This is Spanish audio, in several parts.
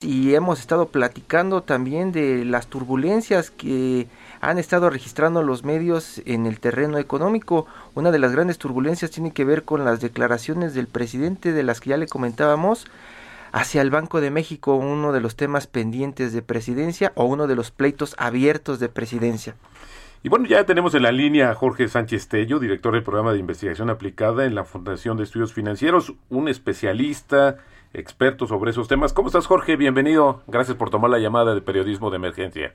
Y hemos estado platicando también de las turbulencias que han estado registrando los medios en el terreno económico. Una de las grandes turbulencias tiene que ver con las declaraciones del presidente de las que ya le comentábamos hacia el Banco de México, uno de los temas pendientes de presidencia o uno de los pleitos abiertos de presidencia. Y bueno, ya tenemos en la línea a Jorge Sánchez Tello, director del programa de investigación aplicada en la Fundación de Estudios Financieros, un especialista, experto sobre esos temas. ¿Cómo estás, Jorge? Bienvenido. Gracias por tomar la llamada de periodismo de emergencia.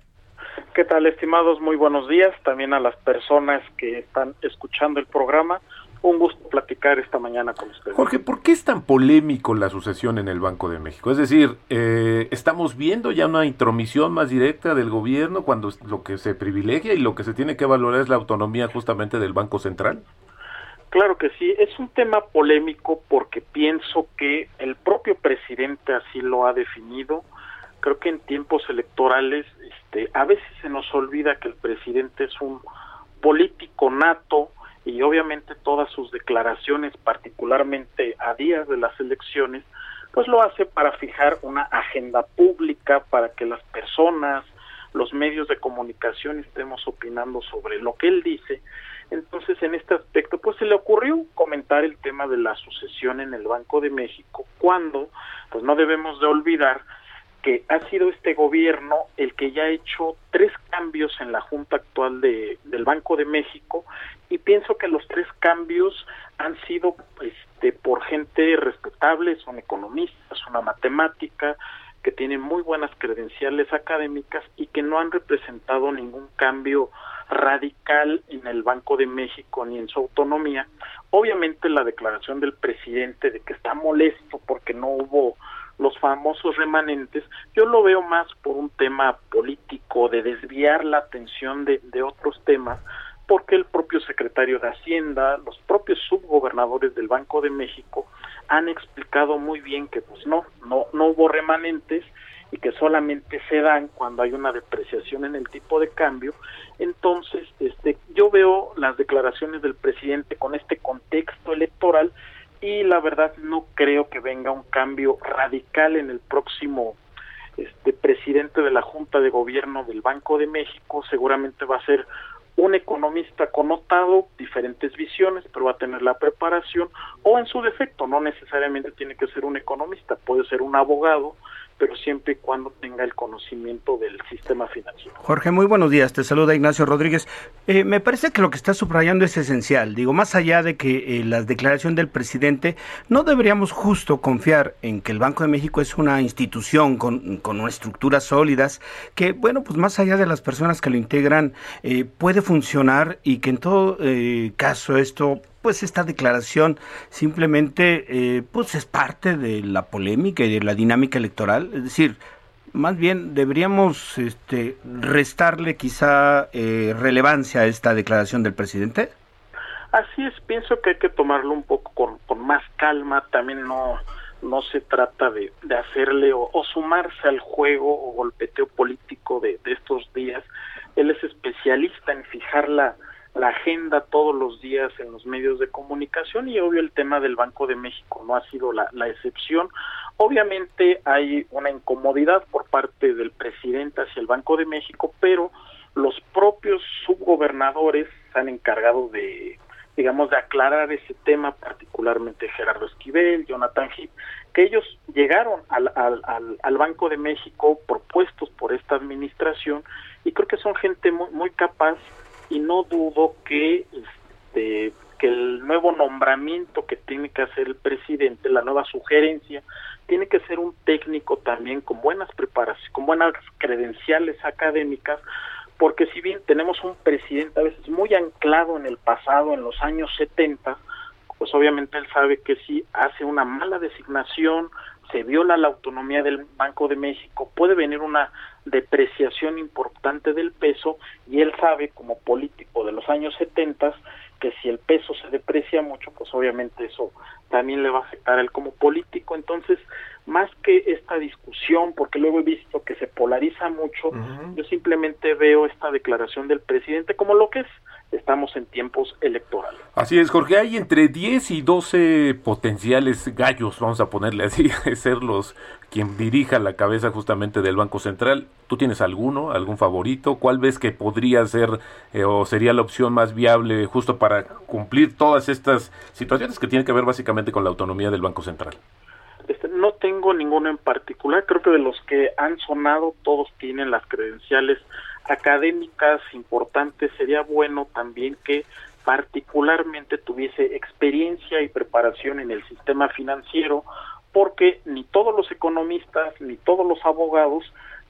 ¿Qué tal, estimados? Muy buenos días. También a las personas que están escuchando el programa. Un gusto platicar esta mañana con ustedes. Jorge, ¿por qué es tan polémico la sucesión en el Banco de México? Es decir, eh, ¿estamos viendo ya una intromisión más directa del gobierno cuando lo que se privilegia y lo que se tiene que valorar es la autonomía justamente del Banco Central? Claro que sí, es un tema polémico porque pienso que el propio presidente así lo ha definido. Creo que en tiempos electorales este, a veces se nos olvida que el presidente es un político nato, y obviamente todas sus declaraciones, particularmente a días de las elecciones, pues lo hace para fijar una agenda pública para que las personas, los medios de comunicación estemos opinando sobre lo que él dice. Entonces, en este aspecto, pues se le ocurrió comentar el tema de la sucesión en el Banco de México, cuando, pues no debemos de olvidar que ha sido este gobierno el que ya ha hecho tres cambios en la Junta actual de, del Banco de México y pienso que los tres cambios han sido este, por gente respetable, son economistas, una matemática, que tienen muy buenas credenciales académicas y que no han representado ningún cambio radical en el Banco de México ni en su autonomía. Obviamente la declaración del presidente de que está molesto porque no hubo los famosos remanentes, yo lo veo más por un tema político, de desviar la atención de, de otros temas, porque el propio secretario de Hacienda, los propios subgobernadores del Banco de México han explicado muy bien que pues no, no, no hubo remanentes y que solamente se dan cuando hay una depreciación en el tipo de cambio. Entonces, este, yo veo las declaraciones del presidente con este contexto electoral y la verdad no creo que venga un cambio radical en el próximo este presidente de la Junta de Gobierno del Banco de México, seguramente va a ser un economista connotado, diferentes visiones, pero va a tener la preparación, o en su defecto, no necesariamente tiene que ser un economista, puede ser un abogado, pero siempre y cuando tenga el conocimiento del sistema financiero. Jorge, muy buenos días. Te saluda Ignacio Rodríguez. Eh, me parece que lo que está subrayando es esencial. Digo, más allá de que eh, la declaración del presidente, no deberíamos justo confiar en que el Banco de México es una institución con, con estructuras sólidas, que, bueno, pues más allá de las personas que lo integran, eh, puede funcionar y que en todo caso esto pues esta declaración simplemente eh, pues es parte de la polémica y de la dinámica electoral, es decir, más bien deberíamos este, restarle quizá eh, relevancia a esta declaración del presidente. Así es, pienso que hay que tomarlo un poco con, con más calma, también no no se trata de, de hacerle o, sumarse al juego o golpeteo político de, de estos días. Él es especialista en fijar la, la agenda todos los días en los medios de comunicación y obvio el tema del Banco de México no ha sido la, la excepción. Obviamente hay una incomodidad por parte del presidente hacia el Banco de México, pero los propios subgobernadores se han encargado de digamos, de aclarar ese tema, particularmente Gerardo Esquivel, Jonathan Heath, que ellos llegaron al, al, al, Banco de México propuestos por esta administración y creo que son gente muy, muy capaz y no dudo que este que el nuevo nombramiento que tiene que hacer el presidente, la nueva sugerencia, tiene que ser un técnico también con buenas preparaciones, con buenas credenciales académicas, porque si bien tenemos un presidente a veces muy anclado en el pasado, en los años 70, pues obviamente él sabe que si hace una mala designación, se viola la autonomía del Banco de México, puede venir una depreciación importante del peso y él sabe como político de los años 70 que si el peso se deprecia mucho, pues obviamente eso también le va a afectar a él como político. Entonces, más que esta discusión, porque luego he visto que se polariza mucho, yo simplemente veo esta declaración del presidente como lo que es estamos en tiempos electorales. Así es, Jorge, hay entre 10 y 12 potenciales gallos, vamos a ponerle así, ser los quien dirija la cabeza justamente del Banco Central. ¿Tú tienes alguno, algún favorito? ¿Cuál ves que podría ser eh, o sería la opción más viable justo para cumplir todas estas situaciones que tienen que ver básicamente con la autonomía del Banco Central? Este, no tengo ninguno en particular, creo que de los que han sonado todos tienen las credenciales académicas importantes, sería bueno también que particularmente tuviese experiencia y preparación en el sistema financiero, porque ni todos los economistas ni todos los abogados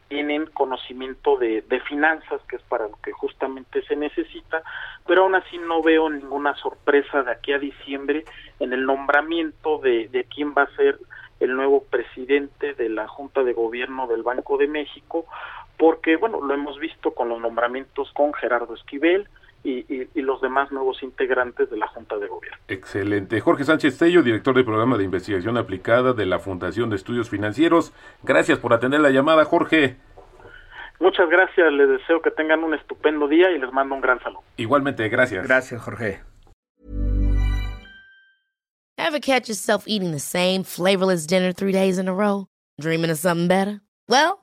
tienen conocimiento de, finanzas, que es para lo que justamente se necesita, pero aún así no veo ninguna sorpresa de aquí a diciembre en el nombramiento de, de quién va a ser el nuevo presidente de la Junta de Gobierno del Banco de México, porque, bueno, lo hemos visto con los nombramientos con Gerardo Esquivel, y, los demás nuevos integrantes de la Junta de Gobierno. Excelente. Jorge Sánchez Tello, director del programa de investigación aplicada de la Fundación de Estudios Financieros. Gracias por atender la llamada, Jorge. Muchas gracias, les deseo que tengan un estupendo día y les mando un gran saludo. Igualmente, gracias. Gracias, Jorge. Ever catch yourself eating the same flavorless dinner three days in a row? Dreaming of something better? Well,